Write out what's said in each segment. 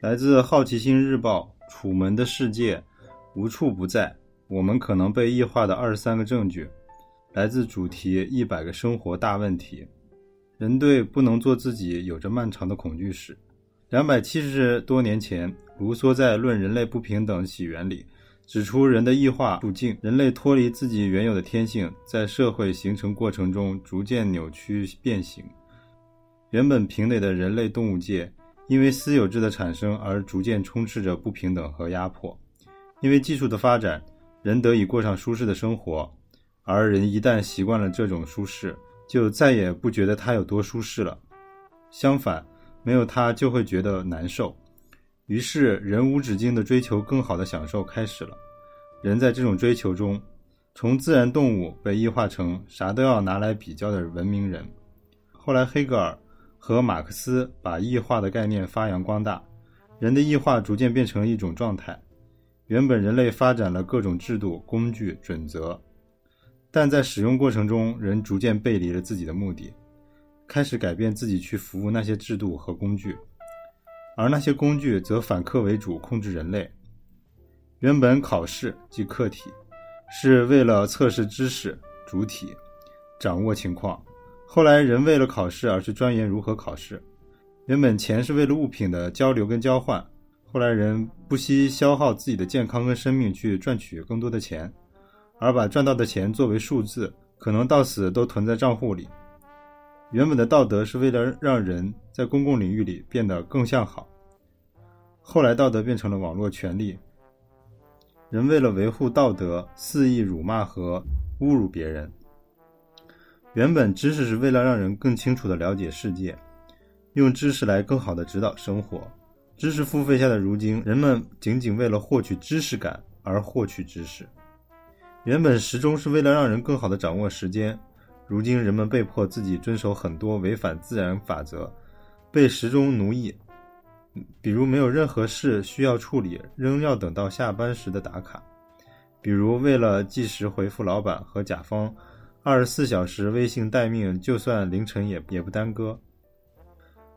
来自《好奇心日报》《楚门的世界》，无处不在。我们可能被异化的二十三个证据，来自主题一百个生活大问题。人对不能做自己有着漫长的恐惧史。两百七十多年前，卢梭在《论人类不平等起源》里指出，人的异化路径，人类脱离自己原有的天性，在社会形成过程中逐渐扭曲变形。原本平等的人类动物界。因为私有制的产生而逐渐充斥着不平等和压迫，因为技术的发展，人得以过上舒适的生活，而人一旦习惯了这种舒适，就再也不觉得它有多舒适了。相反，没有它就会觉得难受。于是，人无止境的追求更好的享受开始了。人在这种追求中，从自然动物被异化成啥都要拿来比较的文明人。后来，黑格尔。和马克思把异化的概念发扬光大，人的异化逐渐变成了一种状态。原本人类发展了各种制度、工具、准则，但在使用过程中，人逐渐背离了自己的目的，开始改变自己去服务那些制度和工具，而那些工具则反客为主，控制人类。原本考试即客体，是为了测试知识主体，掌握情况。后来，人为了考试而去钻研如何考试。原本钱是为了物品的交流跟交换，后来人不惜消耗自己的健康跟生命去赚取更多的钱，而把赚到的钱作为数字，可能到死都囤在账户里。原本的道德是为了让人在公共领域里变得更向好，后来道德变成了网络权力。人为了维护道德，肆意辱骂和侮辱别人。原本知识是为了让人更清楚地了解世界，用知识来更好地指导生活。知识付费下的如今，人们仅仅为了获取知识感而获取知识。原本时钟是为了让人更好地掌握时间，如今人们被迫自己遵守很多违反自然法则，被时钟奴役。比如没有任何事需要处理，仍要等到下班时的打卡；比如为了即时回复老板和甲方。二十四小时微信待命，就算凌晨也也不耽搁。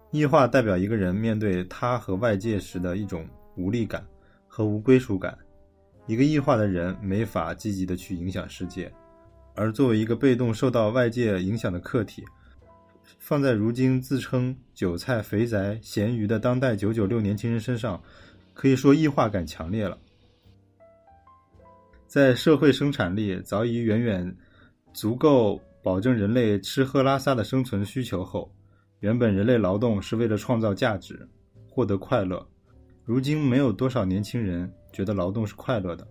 异化代表一个人面对他和外界时的一种无力感和无归属感。一个异化的人没法积极的去影响世界，而作为一个被动受到外界影响的客体，放在如今自称韭菜、肥宅、咸鱼的当代九九六年轻人身上，可以说异化感强烈了。在社会生产力早已远远。足够保证人类吃喝拉撒的生存需求后，原本人类劳动是为了创造价值、获得快乐。如今没有多少年轻人觉得劳动是快乐的。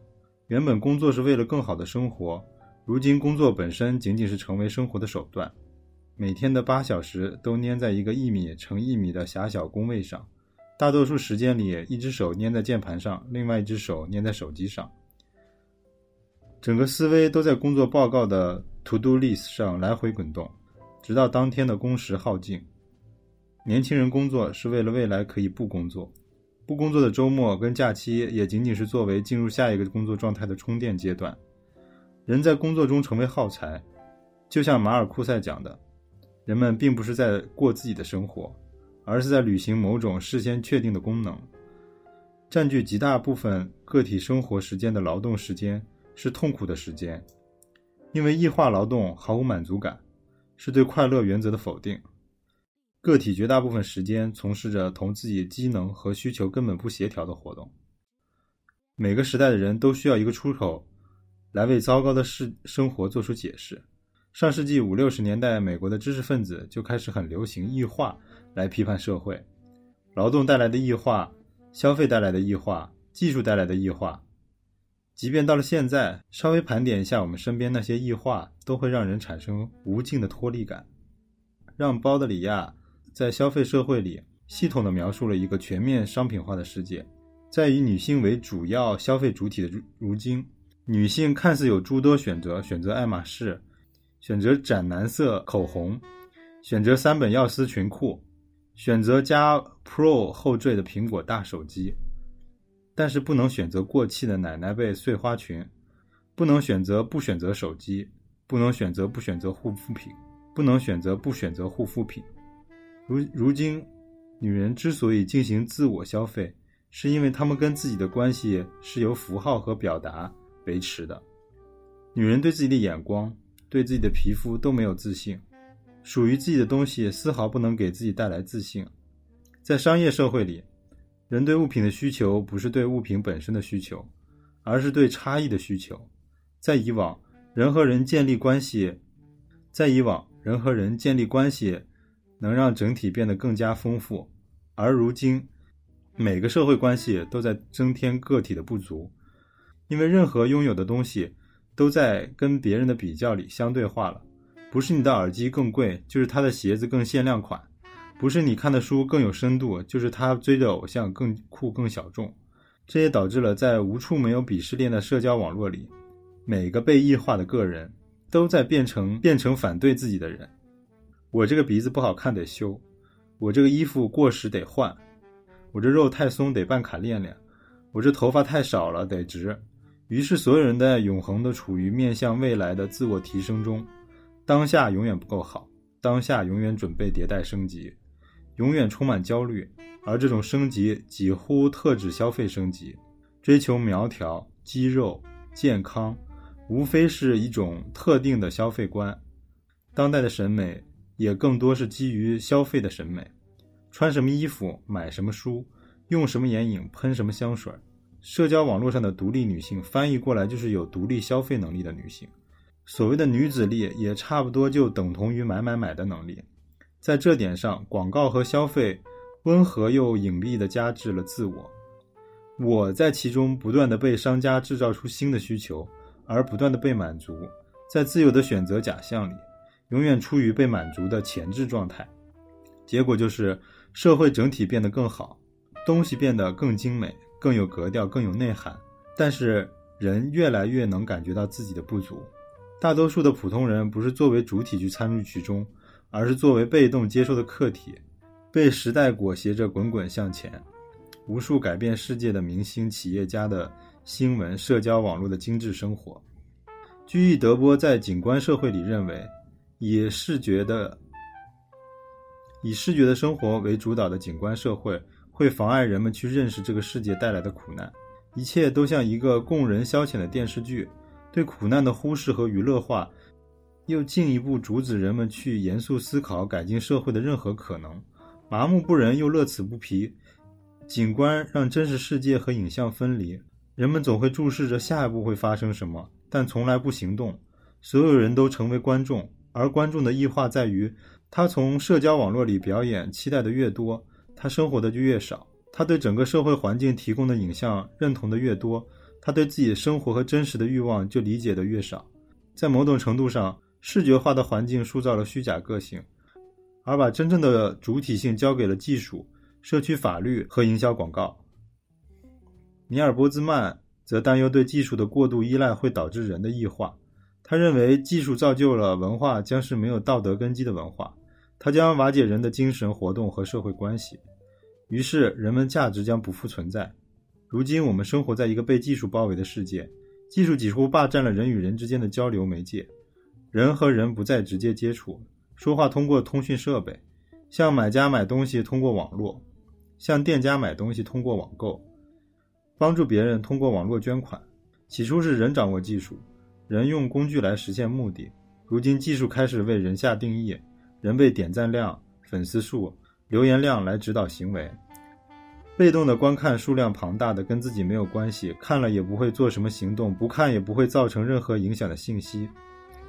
原本工作是为了更好的生活，如今工作本身仅仅是成为生活的手段。每天的八小时都粘在一个一米乘一米的狭小工位上，大多数时间里，一只手粘在键盘上，另外一只手粘在手机上。整个思维都在工作报告的 to do list 上来回滚动，直到当天的工时耗尽。年轻人工作是为了未来可以不工作，不工作的周末跟假期也仅仅是作为进入下一个工作状态的充电阶段。人在工作中成为耗材，就像马尔库塞讲的，人们并不是在过自己的生活，而是在履行某种事先确定的功能。占据极大部分个体生活时间的劳动时间。是痛苦的时间，因为异化劳动毫无满足感，是对快乐原则的否定。个体绝大部分时间从事着同自己机能和需求根本不协调的活动。每个时代的人都需要一个出口，来为糟糕的事生活做出解释。上世纪五六十年代，美国的知识分子就开始很流行异化来批判社会，劳动带来的异化，消费带来的异化，技术带来的异化。即便到了现在，稍微盘点一下我们身边那些异化，都会让人产生无尽的脱离感。让包德里亚在消费社会里系统地描述了一个全面商品化的世界。在以女性为主要消费主体的如今，女性看似有诸多选择：选择爱马仕，选择斩男色口红，选择三本药丝裙裤，选择加 Pro 后缀的苹果大手机。但是不能选择过气的奶奶被碎花裙，不能选择不选择手机，不能选择不选择护肤品，不能选择不选择护肤品。如如今，女人之所以进行自我消费，是因为她们跟自己的关系是由符号和表达维持的。女人对自己的眼光、对自己的皮肤都没有自信，属于自己的东西丝毫不能给自己带来自信。在商业社会里，人对物品的需求不是对物品本身的需求，而是对差异的需求。在以往，人和人建立关系，在以往人和人建立关系能让整体变得更加丰富，而如今，每个社会关系都在增添个体的不足，因为任何拥有的东西都在跟别人的比较里相对化了。不是你的耳机更贵，就是他的鞋子更限量款。不是你看的书更有深度，就是他追的偶像更酷、更小众。这也导致了在无处没有鄙视链的社交网络里，每个被异化的个人都在变成变成反对自己的人。我这个鼻子不好看得修，我这个衣服过时得换，我这肉太松得办卡练练，我这头发太少了得直。于是所有人在永恒的处于面向未来的自我提升中，当下永远不够好，当下永远准备迭代升级。永远充满焦虑，而这种升级几乎特指消费升级，追求苗条、肌肉、健康，无非是一种特定的消费观。当代的审美也更多是基于消费的审美，穿什么衣服、买什么书、用什么眼影、喷什么香水。社交网络上的独立女性，翻译过来就是有独立消费能力的女性。所谓的女子力，也差不多就等同于买买买的能力。在这点上，广告和消费温和又隐蔽地加制了自我。我在其中不断地被商家制造出新的需求，而不断地被满足。在自由的选择假象里，永远处于被满足的前置状态。结果就是社会整体变得更好，东西变得更精美、更有格调、更有内涵。但是人越来越能感觉到自己的不足。大多数的普通人不是作为主体去参与其中。而是作为被动接受的客体，被时代裹挟着滚滚向前。无数改变世界的明星、企业家的新闻、社交网络的精致生活。居易德波在《景观社会》里认为，以视觉的以视觉的生活为主导的景观社会，会妨碍人们去认识这个世界带来的苦难。一切都像一个供人消遣的电视剧，对苦难的忽视和娱乐化。又进一步阻止人们去严肃思考改进社会的任何可能，麻木不仁又乐此不疲。景观让真实世界和影像分离，人们总会注视着下一步会发生什么，但从来不行动。所有人都成为观众，而观众的异化在于，他从社交网络里表演期待的越多，他生活的就越少；他对整个社会环境提供的影像认同的越多，他对自己生活和真实的欲望就理解的越少。在某种程度上。视觉化的环境塑造了虚假个性，而把真正的主体性交给了技术、社区法律和营销广告。尼尔·波兹曼则担忧对技术的过度依赖会导致人的异化。他认为，技术造就了文化将是没有道德根基的文化，它将瓦解人的精神活动和社会关系，于是人们价值将不复存在。如今，我们生活在一个被技术包围的世界，技术几乎霸占了人与人之间的交流媒介。人和人不再直接接触，说话通过通讯设备，向买家买东西通过网络，向店家买东西通过网购，帮助别人通过网络捐款。起初是人掌握技术，人用工具来实现目的。如今技术开始为人下定义，人被点赞量、粉丝数、留言量来指导行为。被动的观看数量庞大的跟自己没有关系，看了也不会做什么行动，不看也不会造成任何影响的信息。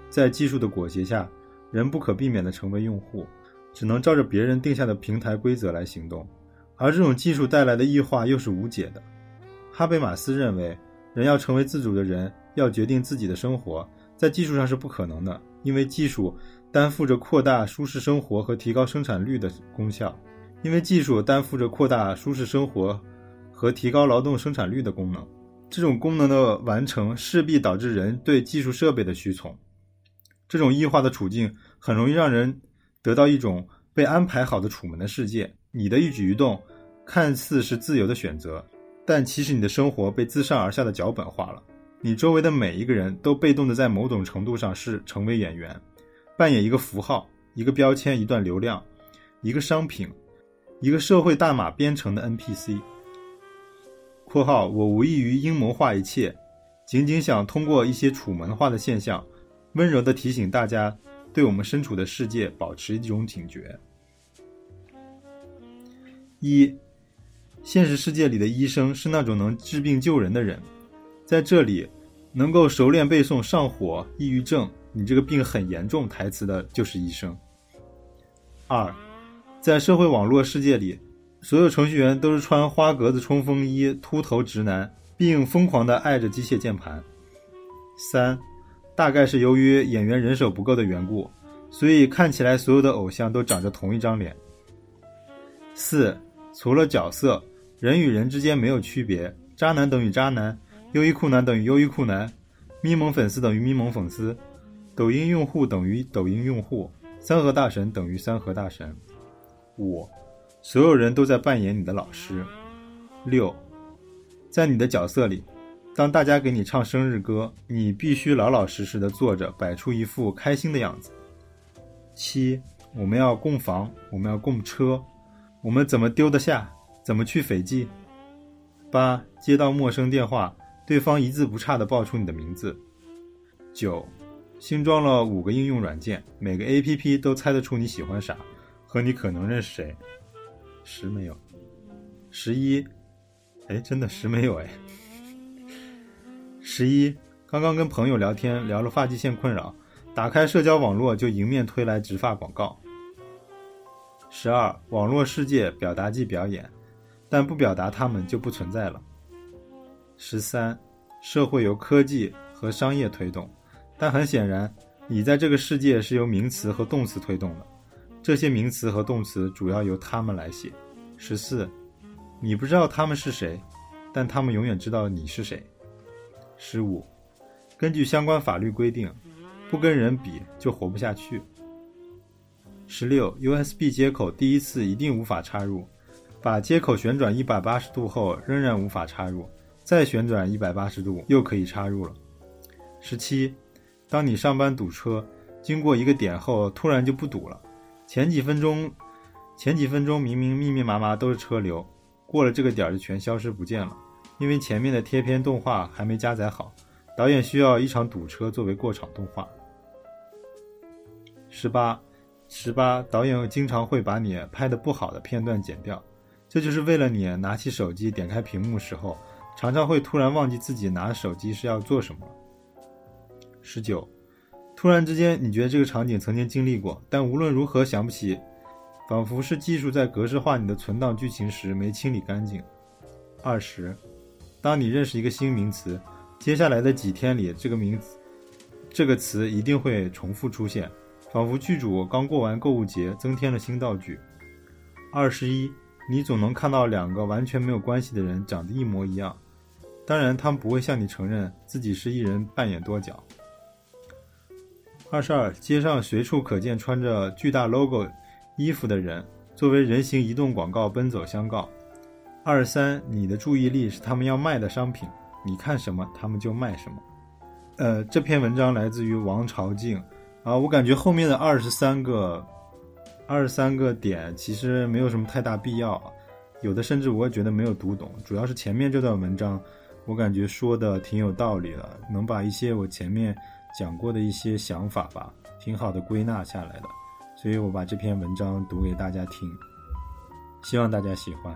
在技术的裹挟下，人不可避免地成为用户，只能照着别人定下的平台规则来行动。而这种技术带来的异化又是无解的。哈贝马斯认为，人要成为自主的人，要决定自己的生活，在技术上是不可能的，因为技术担负着扩大舒适生活和提高生产率的功效。因为技术担负着扩大舒适生活和提高劳动生产率的功能。这种功能的完成势必导致人对技术设备的屈从。这种异化的处境很容易让人得到一种被安排好的楚门的世界。你的一举一动看似是自由的选择，但其实你的生活被自上而下的脚本化了。你周围的每一个人都被动的在某种程度上是成为演员，扮演一个符号、一个标签、一段流量、一个商品、一个社会代码编程的 NPC。（括号我无异于阴谋化一切，仅仅想通过一些楚门化的现象，温柔地提醒大家，对我们身处的世界保持一种警觉。）一，现实世界里的医生是那种能治病救人的人，在这里，能够熟练背诵上火、抑郁症、你这个病很严重台词的就是医生。二，在社会网络世界里，所有程序员都是穿花格子冲锋衣、秃头直男，并疯狂地爱着机械键盘。三，大概是由于演员人手不够的缘故，所以看起来所有的偶像都长着同一张脸。四。除了角色，人与人之间没有区别。渣男等于渣男，优衣库男等于优衣库男，咪蒙粉丝等于咪蒙粉丝，抖音用户等于抖音用户，三和大神等于三和大神。五，所有人都在扮演你的老师。六，在你的角色里，当大家给你唱生日歌，你必须老老实实的坐着，摆出一副开心的样子。七，我们要供房，我们要供车。我们怎么丢得下？怎么去斐济？八接到陌生电话，对方一字不差的报出你的名字。九，新装了五个应用软件，每个 A P P 都猜得出你喜欢啥，和你可能认识谁。十没有。十一，哎，真的十没有哎。十一，刚刚跟朋友聊天，聊了发际线困扰，打开社交网络就迎面推来植发广告。十二，网络世界表达即表演，但不表达他们就不存在了。十三，社会由科技和商业推动，但很显然，你在这个世界是由名词和动词推动的，这些名词和动词主要由他们来写。十四，你不知道他们是谁，但他们永远知道你是谁。十五，根据相关法律规定，不跟人比就活不下去。十六，USB 接口第一次一定无法插入，把接口旋转一百八十度后仍然无法插入，再旋转一百八十度又可以插入了。十七，当你上班堵车，经过一个点后突然就不堵了，前几分钟，前几分钟明明密密麻麻都是车流，过了这个点就全消失不见了，因为前面的贴片动画还没加载好，导演需要一场堵车作为过场动画。十八。十八，导演经常会把你拍的不好的片段剪掉，这就是为了你拿起手机点开屏幕时候，常常会突然忘记自己拿手机是要做什么。十九，突然之间你觉得这个场景曾经经历过，但无论如何想不起，仿佛是技术在格式化你的存档剧情时没清理干净。二十，当你认识一个新名词，接下来的几天里，这个名词，这个词一定会重复出现。仿佛剧组刚过完购物节，增添了新道具。二十一，你总能看到两个完全没有关系的人长得一模一样，当然他们不会向你承认自己是一人扮演多角。二十二，街上随处可见穿着巨大 logo 衣服的人，作为人形移动广告奔走相告。二三，你的注意力是他们要卖的商品，你看什么他们就卖什么。呃，这篇文章来自于王朝静。啊，我感觉后面的二十三个，二十三个点其实没有什么太大必要，有的甚至我也觉得没有读懂。主要是前面这段文章，我感觉说的挺有道理的，能把一些我前面讲过的一些想法吧，挺好的归纳下来的，所以我把这篇文章读给大家听，希望大家喜欢。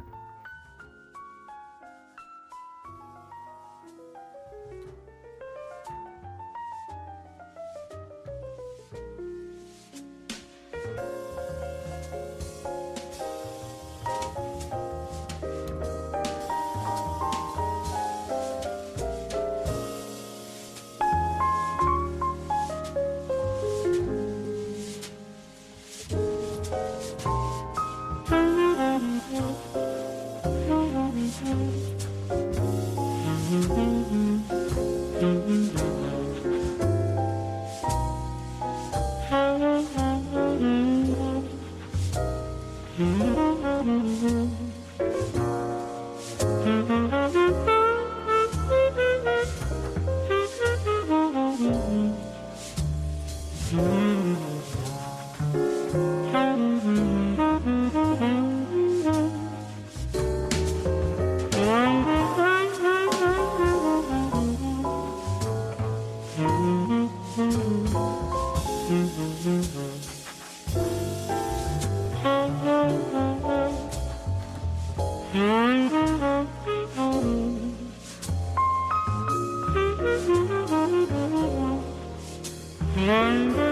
Mm-hmm.